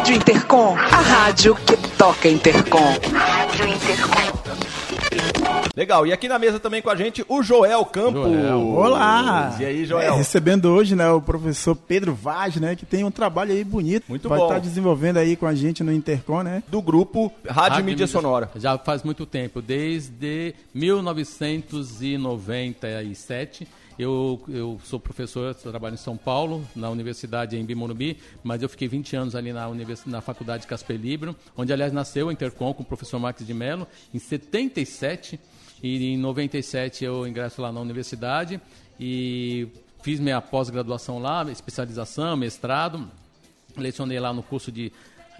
Rádio Intercom, a rádio que toca Intercom. Rádio Intercom. Legal, e aqui na mesa também com a gente o Joel Campos. Joel. Olá! E aí, Joel? É, recebendo hoje né, o professor Pedro Vaz, né, que tem um trabalho aí bonito. Muito Vai bom. Vai estar desenvolvendo aí com a gente no Intercom, né? Do grupo Rádio, Rádio Mídia, Mídia Sonora. Já faz muito tempo, desde 1997. Eu, eu sou professor, trabalho em São Paulo, na Universidade em Bimorumbi, mas eu fiquei 20 anos ali na, na Faculdade Casper Libro, onde, aliás, nasceu o Intercom com o professor Marques de Mello, em 77. E em 97 eu ingresso lá na universidade e fiz minha pós-graduação lá, especialização, mestrado. Lecionei lá no curso de,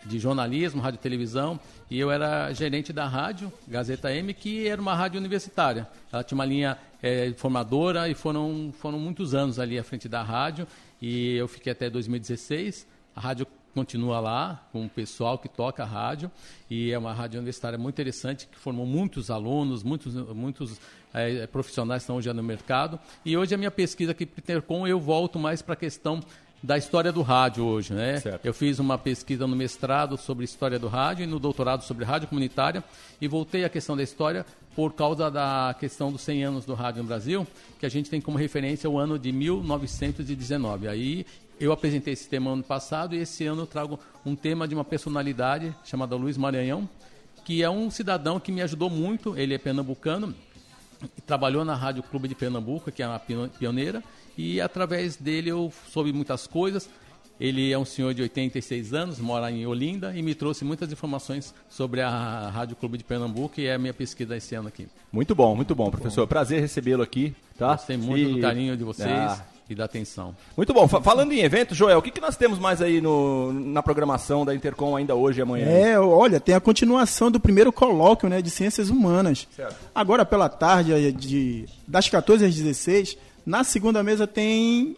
de jornalismo, rádio e televisão. E eu era gerente da rádio, Gazeta M, que era uma rádio universitária. Ela tinha uma linha é, formadora e foram, foram muitos anos ali à frente da rádio. E eu fiquei até 2016. A rádio continua lá com o pessoal que toca a rádio e é uma rádio universitária muito interessante que formou muitos alunos, muitos, muitos é, profissionais que estão hoje no mercado. E hoje a minha pesquisa aqui para Intercom eu volto mais para a questão da história do rádio hoje, né? Certo. Eu fiz uma pesquisa no mestrado sobre história do rádio e no doutorado sobre rádio comunitária e voltei à questão da história por causa da questão dos 100 anos do rádio no Brasil, que a gente tem como referência o ano de 1919. Aí eu apresentei esse tema ano passado e esse ano eu trago um tema de uma personalidade chamada Luiz Maranhão, que é um cidadão que me ajudou muito. Ele é pernambucano, trabalhou na Rádio Clube de Pernambuco, que é uma pioneira, e através dele eu soube muitas coisas. Ele é um senhor de 86 anos, mora em Olinda e me trouxe muitas informações sobre a Rádio Clube de Pernambuco e é a minha pesquisa esse ano aqui. Muito bom, muito bom, professor. Bom. Prazer recebê-lo aqui, tá? Gostei muito e... do carinho de vocês. Ah e da atenção. Muito bom. Falando em evento, Joel, o que, que nós temos mais aí no, na programação da Intercom ainda hoje e amanhã? É, olha, tem a continuação do primeiro colóquio né, de Ciências Humanas. Certo. Agora, pela tarde, de, das 14 às 16, na segunda mesa tem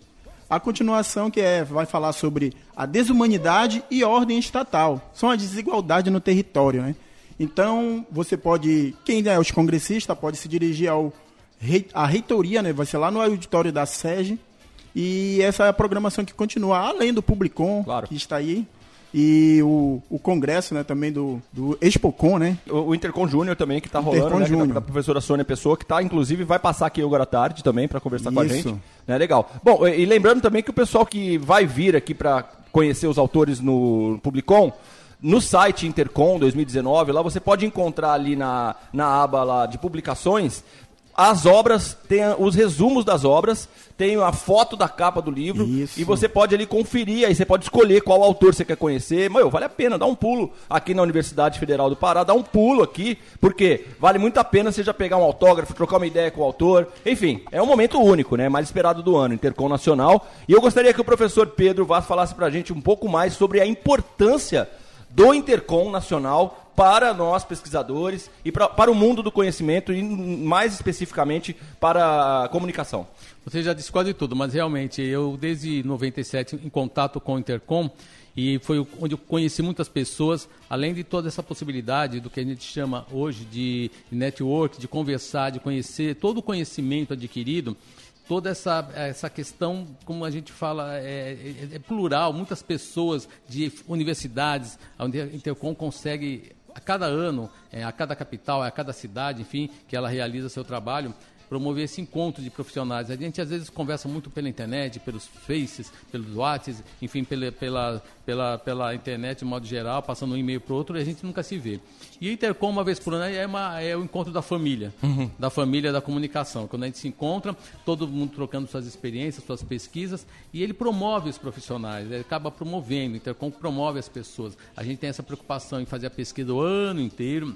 a continuação que é, vai falar sobre a desumanidade e ordem estatal. São as desigualdades no território, né? Então, você pode, quem é os congressistas, pode se dirigir ao a reitoria, né? Vai ser lá no auditório da SEG, e essa é a programação que continua, além do Publicom, claro. que está aí, e o, o congresso né, também do, do Expocom, né? O, o Intercom Júnior também, que está rolando, né, que da, da professora Sônia Pessoa, que está, inclusive, vai passar aqui agora à tarde também para conversar Isso. com a gente. Né, legal. Bom, e, e lembrando também que o pessoal que vai vir aqui para conhecer os autores no Publicom, no site Intercom 2019, lá você pode encontrar ali na, na aba lá de publicações as obras, tem os resumos das obras, tem a foto da capa do livro Isso. e você pode ali conferir, aí você pode escolher qual autor você quer conhecer. Meu, vale a pena, dá um pulo aqui na Universidade Federal do Pará, dá um pulo aqui, porque vale muito a pena você já pegar um autógrafo, trocar uma ideia com o autor. Enfim, é um momento único, né? Mais esperado do ano, Intercom Nacional. E eu gostaria que o professor Pedro Vaz falasse pra gente um pouco mais sobre a importância do Intercom Nacional para nós pesquisadores e pra, para o mundo do conhecimento e mais especificamente para a comunicação. Você já disse quase tudo, mas realmente eu desde 97 em contato com o Intercom e foi onde eu conheci muitas pessoas, além de toda essa possibilidade do que a gente chama hoje de network, de conversar, de conhecer todo o conhecimento adquirido toda essa, essa questão, como a gente fala, é, é, é plural, muitas pessoas de universidades, a Intercom consegue a cada ano, é, a cada capital, a cada cidade, enfim, que ela realiza seu trabalho, promover esse encontro de profissionais. A gente às vezes conversa muito pela internet, pelos faces, pelos WhatsApp, enfim, pela, pela, pela, pela internet de modo geral, passando um e-mail para o outro, e a gente nunca se vê. E o Intercom, uma vez por ano, é, uma, é o encontro da família, uhum. da família da comunicação. Quando a gente se encontra, todo mundo trocando suas experiências, suas pesquisas, e ele promove os profissionais, ele acaba promovendo, o Intercom promove as pessoas. A gente tem essa preocupação em fazer a pesquisa o ano inteiro,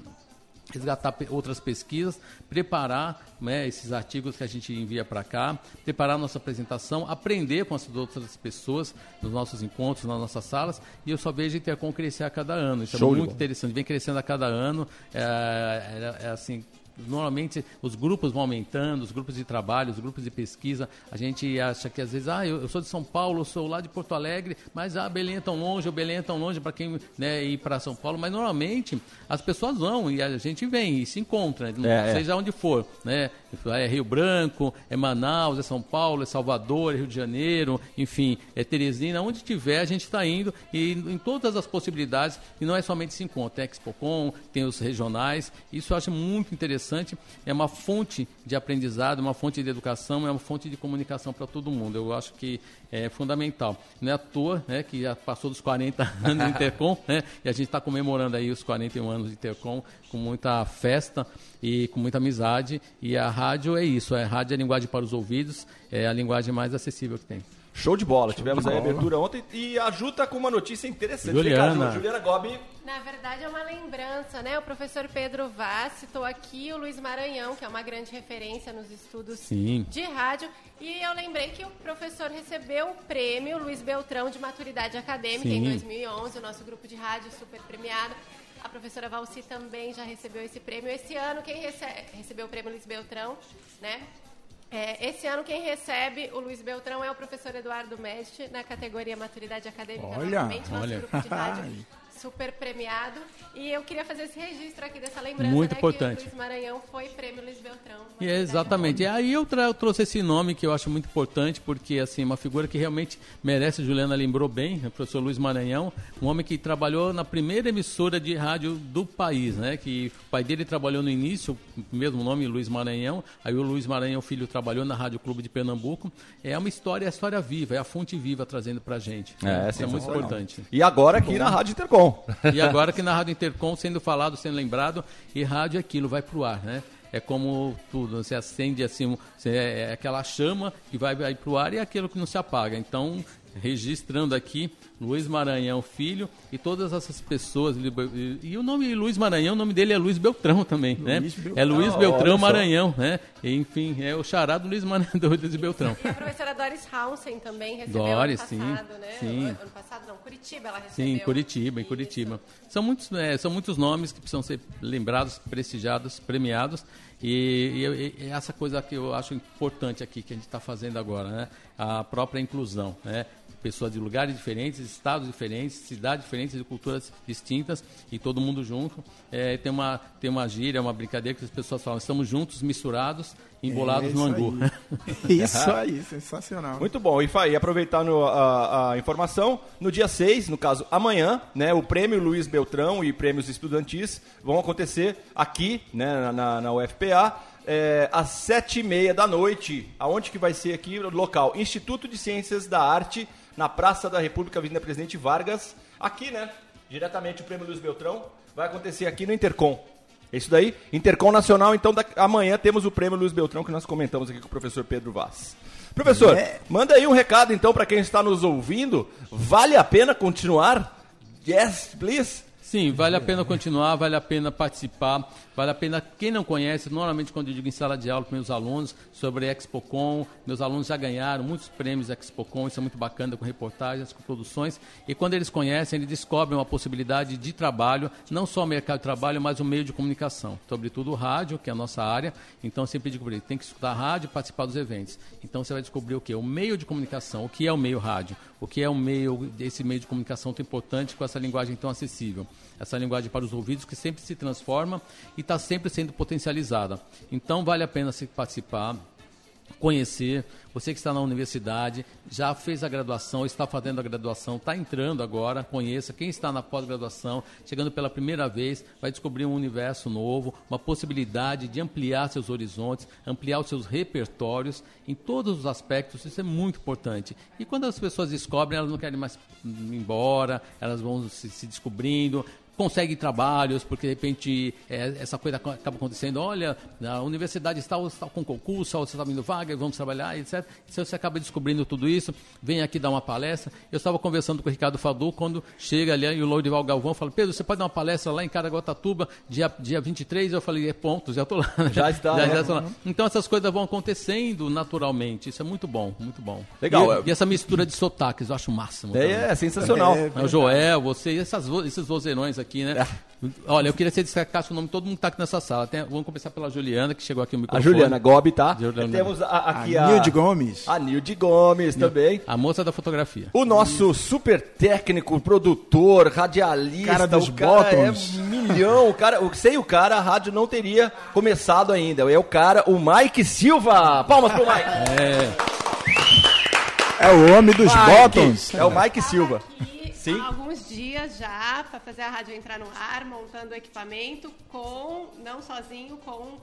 resgatar outras pesquisas, preparar né, esses artigos que a gente envia para cá, preparar nossa apresentação, aprender com as outras pessoas nos nossos encontros, nas nossas salas, e eu só vejo a Intercom crescer a cada ano. Isso é Show é muito interessante, vem crescendo a cada ano, é, é, é assim, normalmente os grupos vão aumentando, os grupos de trabalho, os grupos de pesquisa. A gente acha que às vezes, ah, eu, eu sou de São Paulo, sou lá de Porto Alegre, mas ah, Belém é tão longe, o Belém é tão longe para quem né, ir para São Paulo. Mas normalmente as pessoas vão e a gente vem e se encontra, né, É, seja onde for, né? É Rio Branco, é Manaus, é São Paulo, é Salvador, é Rio de Janeiro, enfim, é Teresina, onde tiver a gente está indo e em todas as possibilidades e não é somente se encontra, é Expocom, tem os regionais, isso eu acho muito interessante, é uma fonte de aprendizado, uma fonte de educação, é uma fonte de comunicação para todo mundo, eu acho que é fundamental. Não é à toa né, que já passou dos 40 anos do Intercom, né, e a gente está comemorando aí os 41 anos de Intercom com muita festa e com muita amizade. E a rádio é isso, é rádio é linguagem para os ouvidos, é a linguagem mais acessível que tem. Show de bola. Tivemos aí a abertura ontem e a Ju tá com uma notícia interessante. Juliana. Juliana Gobi. Na verdade, é uma lembrança, né? O professor Pedro Vaz citou aqui o Luiz Maranhão, que é uma grande referência nos estudos Sim. de rádio. E eu lembrei que o professor recebeu o prêmio Luiz Beltrão de Maturidade Acadêmica em Sim. 2011, o nosso grupo de rádio super premiado. A professora Valci também já recebeu esse prêmio. Esse ano, quem rece recebeu o prêmio Luiz Beltrão, né? É, esse ano quem recebe o Luiz Beltrão é o professor Eduardo Mestre, na categoria Maturidade Acadêmica, Olha, olha. super premiado. E eu queria fazer esse registro aqui dessa lembrança, Muito né, importante. que o Luiz Maranhão foi prêmio Luiz Beltrão. E é exatamente. E aí eu, tra- eu trouxe esse nome que eu acho muito importante, porque assim, uma figura que realmente merece, Juliana lembrou bem, o professor Luiz Maranhão, um homem que trabalhou na primeira emissora de rádio do país, né? Que o pai dele trabalhou no início, o mesmo nome, Luiz Maranhão, aí o Luiz Maranhão filho trabalhou na Rádio Clube de Pernambuco. É uma história, é a história viva, é a fonte viva trazendo pra gente. É, Isso é muito importante. E agora aqui na Rádio Intercom. E agora que na Rádio Intercom sendo falado, sendo lembrado, e rádio é aquilo, vai pro ar, né? É como tudo, você acende assim, você- é aquela chama que vai, vai pro ar e é aquilo que não se apaga. Então, registrando aqui, Luiz Maranhão Filho e todas essas pessoas. E, o nome Luiz Maranhão, o nome dele é Luiz Beltrão também, né? Luiz Beltrão. É Luiz Beltrão. Maranhão, né? E, enfim, é o chará do Luiz Maranhão, do Luiz Beltrão. E a professora Doris Hausen também recebeu Doris, ano sim, passado, né? sim. Ano passado não, Curitiba ela recebeu. Sim, em Curitiba, em Isso. Curitiba. São muitos, é, são muitos nomes que precisam ser lembrados, prestigiados, premiados. E, e- e essa coisa que eu acho importante aqui que a gente está fazendo agora, né? A própria inclusão, né? Pessoas de lugares diferentes, estados diferentes, cidades diferentes, de culturas distintas e todo mundo junto. É, tem uma tem uma gíria, uma brincadeira que as pessoas falam: estamos juntos, misturados, embolados É no angu. aí. Isso aí, sensacional. Muito bom. E Fai, aproveitando a, a informação, no dia 6, no caso amanhã, né, o prêmio Luiz Beltrão e prêmios estudantis vão acontecer aqui, né, na, na UFPA, é, às sete e meia da noite. Aonde que vai ser aqui? O local Instituto de Ciências da Arte, na Praça da República, Avenida Presidente Vargas. Aqui, né? Diretamente o prêmio Luiz Beltrão vai acontecer aqui no Intercom. É isso daí? Intercom Nacional, então da- amanhã temos o prêmio Luiz Beltrão que nós comentamos aqui com o professor Pedro Vaz. Professor, É. manda aí um recado então para quem está nos ouvindo. Vale a pena continuar? Yes, please. Sim, vale a pena continuar, vale a pena participar, vale a pena, quem não conhece, normalmente quando eu digo em sala de aula para meus alunos sobre a ExpoCom, meus alunos já ganharam muitos prêmios ExpoCom, isso é muito bacana, com reportagens, com produções, e quando eles conhecem, eles descobrem uma possibilidade de trabalho, não só o mercado de trabalho, mas o meio de comunicação, sobretudo o rádio, que é a nossa área, então sempre digo para tem que escutar rádio e participar dos eventos. Então você vai descobrir o que? O meio de comunicação, o que é o meio rádio, o que é o meio, esse meio de comunicação tão importante com essa linguagem tão acessível. Essa linguagem para os ouvidos que sempre se transforma e está sempre sendo potencializada. Então vale a pena se participar, conhecer. Você que está na universidade, já fez a graduação, está fazendo a graduação, está entrando agora, conheça. Quem está na pós-graduação, chegando pela primeira vez, vai descobrir um universo novo, uma possibilidade de ampliar seus horizontes, ampliar os seus repertórios em todos os aspectos. Isso é muito importante. E quando as pessoas descobrem, elas não querem mais ir embora, elas vão se, se descobrindo, consegue trabalhos, porque de repente é, essa coisa co- acaba acontecendo, olha, a universidade está, está com concurso, você está vindo vaga, vamos trabalhar, etc. Se você acaba descobrindo tudo isso, vem aqui dar uma palestra. Eu estava conversando com o Ricardo Fadu, quando chega ali e o Lourival Galvão fala, Pedro, você pode dar uma palestra lá em Caraguatatuba, dia, dia 23? Eu falei, é ponto, já estou lá. Já está, já, já lá. Então essas coisas vão acontecendo naturalmente, isso é muito bom, muito bom. Legal. E, e essa mistura de sotaques, eu acho o máximo. É, é sensacional. É, É o Joel, você, e essas, esses vozeirões aqui aqui, né? Olha, eu queria que você destacasse o nome de todo mundo que está aqui nessa sala. Tem- vamos começar pela Juliana, que chegou aqui no A microfone. Juliana Gobi, tá? Juliana. Temos a- A aqui a... Nilde Gomes. A Nilde Gomes também. A moça da fotografia. O nosso super técnico, produtor, radialista, Cara dos o cara bottoms. é milhão. O cara, o- sem o cara, a rádio não teria começado ainda. É o cara, o Mike Silva. Palmas pro Mike. É o homem dos Mike. bottoms. É o Mike Silva. Sim. há alguns já para fazer a rádio entrar no ar, montando o equipamento com, não sozinho, com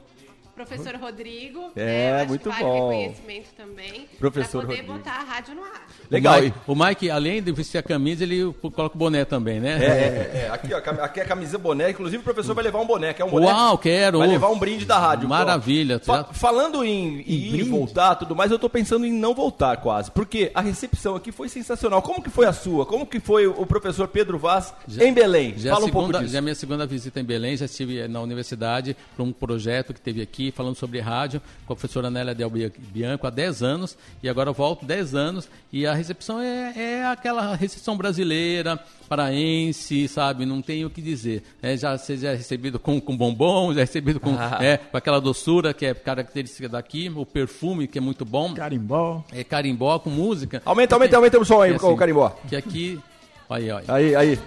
professor Rodrigo. É, né? Eu acho muito que vale bom. reconhecimento também. Professor Para poder Rodrigo. botar a rádio no ar. Legal. O Mike, o Mike, além de vestir a camisa, ele coloca o boné também, né? É, é, é. Aqui, ó, aqui é a camisa boné. Inclusive, o professor vai levar um boné. Quer um boné? Uau, quero. Vai levar um brinde da rádio. Maravilha. Fa- Já- falando em ir e voltar, tudo mais, eu tô pensando em não voltar quase. Porque a recepção aqui foi sensacional. Como que foi a sua? Como que foi o professor Pedro Vaz em Belém? Já, é Fala um pouco disso. já é a minha segunda visita em Belém, já estive eh, na universidade para um projeto que teve aqui, falando sobre rádio, com a professora Nélia Del Bia- Bianco há 10 anos, e agora eu volto 10 anos, e a recepção é, é aquela recepção brasileira, paraense, sabe, não tem o que dizer. É, já, você já é recebido com, com bombom, já é recebido com, Ah. é, com aquela doçura que é característica daqui, o perfume que é muito bom, Carimbó. é carimbó com música. Aumenta, aumenta, aumenta o som aí, Que com o carimbó. Que aqui... Aí, olha. Aí, aí.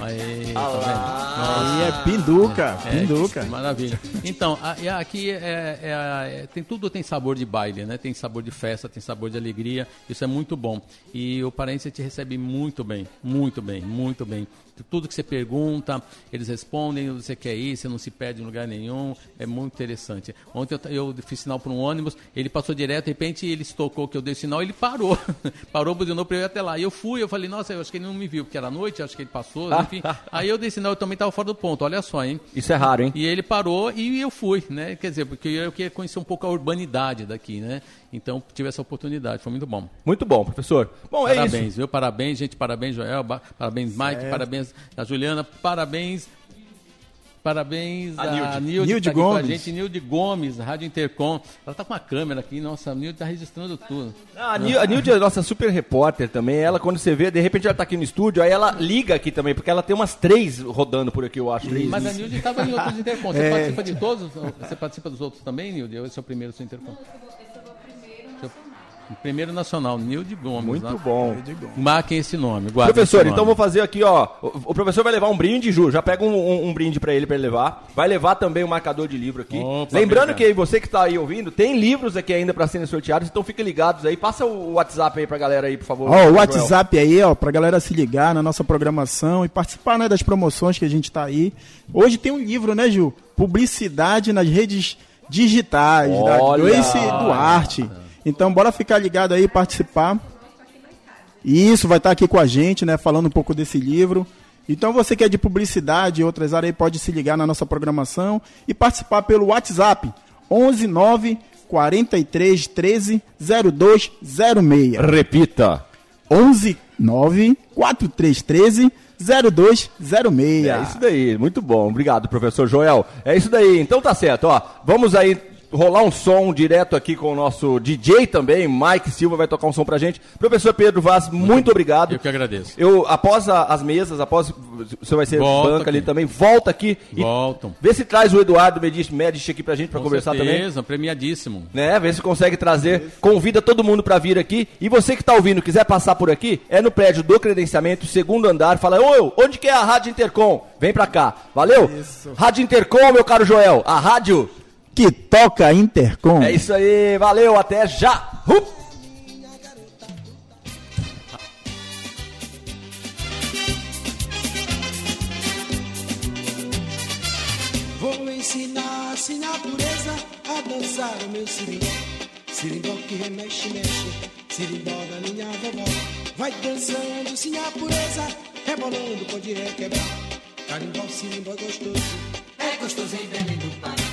Aí, tá vendo? Aí é pinduca, É, pinduca. Maravilha. Então, a- e aqui é, é- é- tem tudo tem sabor de baile, né? Tem sabor de festa, tem sabor de alegria. Isso é muito bom. E o Paraense te recebe muito bem, muito bem, muito bem. Tudo que você pergunta, eles respondem, você quer ir, você não se perde em lugar nenhum. É muito interessante. Ontem eu, eu fiz sinal para um ônibus, ele passou direto, de repente ele estocou que eu dei o sinal, ele parou. parou, buzinou para eu ir até lá. E eu fui, eu falei, nossa, eu acho que ele não me viu, porque era noite, acho que ele passou, enfim. Aí eu dei sinal, eu também estava fora do ponto, olha só, hein? Isso é raro, hein? E ele parou e eu fui, né? Quer dizer, porque eu queria conhecer um pouco a urbanidade daqui, né? Então tive essa oportunidade, foi muito bom. Muito bom, professor. Bom, é isso. Parabéns, viu? Parabéns, gente. Parabéns, Joel. Parabéns, Mike. Parabéns a Juliana. Parabéns. Parabéns A a Nilde. Nilde, Nilde que tá com a Gomes. gente, Nilde Gomes, Rádio Intercom. Ela tá com uma câmera aqui, nossa, a Nilde tá registrando tudo. Ah, A Nil- a Nilde é nossa super repórter também. Ela, quando você vê, de repente ela tá aqui no estúdio, aí ela liga aqui também, porque ela tem umas três rodando por aqui, eu acho. Três. Mas a Nilde estava em outros Intercom. Você É. participa de todos? Você participa dos outros também, Nilde? Esse é o primeiro seu Intercom? Seu- o primeiro nacional, Nilde Gomes. Muito né? bom. Marquem esse nome, Professor, esse então nome. vou fazer aqui, ó. O, o professor vai levar um brinde, Ju. Já pega um, um- um brinde pra ele, pra ele levar. Vai levar também um marcador de livro aqui. Opa, Lembrando obrigado. que você que tá aí ouvindo, tem livros aqui ainda pra serem sorteados, então fiquem ligados aí. Passa o WhatsApp aí pra galera aí, por favor. Ó, o Joel. WhatsApp aí, ó, pra galera se ligar na nossa programação e participar, né, das promoções que a gente tá aí. Hoje tem um livro, né, Gil? Publicidade nas redes digitais, da Olha! Joyce Duarte. Então, bora ficar ligado aí e participar. Isso, vai estar aqui com a gente, né, falando um pouco desse livro. Então, você que é de publicidade e outras áreas aí, pode se ligar na nossa programação e participar pelo WhatsApp 11 9 43 13 0206. Repita. 11 9 4313 0206. É isso daí, muito bom. Obrigado, professor Joel. É isso daí, então tá certo, ó. Vamos aí rolar um som direto aqui com o nosso DJ também, Mike Silva vai tocar um som pra gente. Professor Pedro Vaz, muito obrigado. Eu que agradeço. Eu, após a- as mesas, após você vai ser Volta banca ali aqui. também, volta aqui e Voltam. vê se traz o Eduardo Medici, Medici aqui pra gente pra Com conversar também. certeza, premiadíssimo. Né, vê se consegue trazer, convida todo mundo pra vir aqui. E você que tá ouvindo, quiser passar por aqui, é no prédio do credenciamento, segundo andar. Fala, ô, onde que é a Rádio Intercom? Vem pra cá, valeu? Rádio Intercom, meu caro Joel, a rádio. Que toca Intercom. É isso aí, valeu, até já. Hum. Vou ensinar a pureza a dançar o meu sirimbó. Sirimbó que remexe, mexe, sirimbó da minha vovó. Vai dançando sim a pureza, rebolando pode requebrar. Carimbó, sirimbó gostoso, é gostoso em Belém.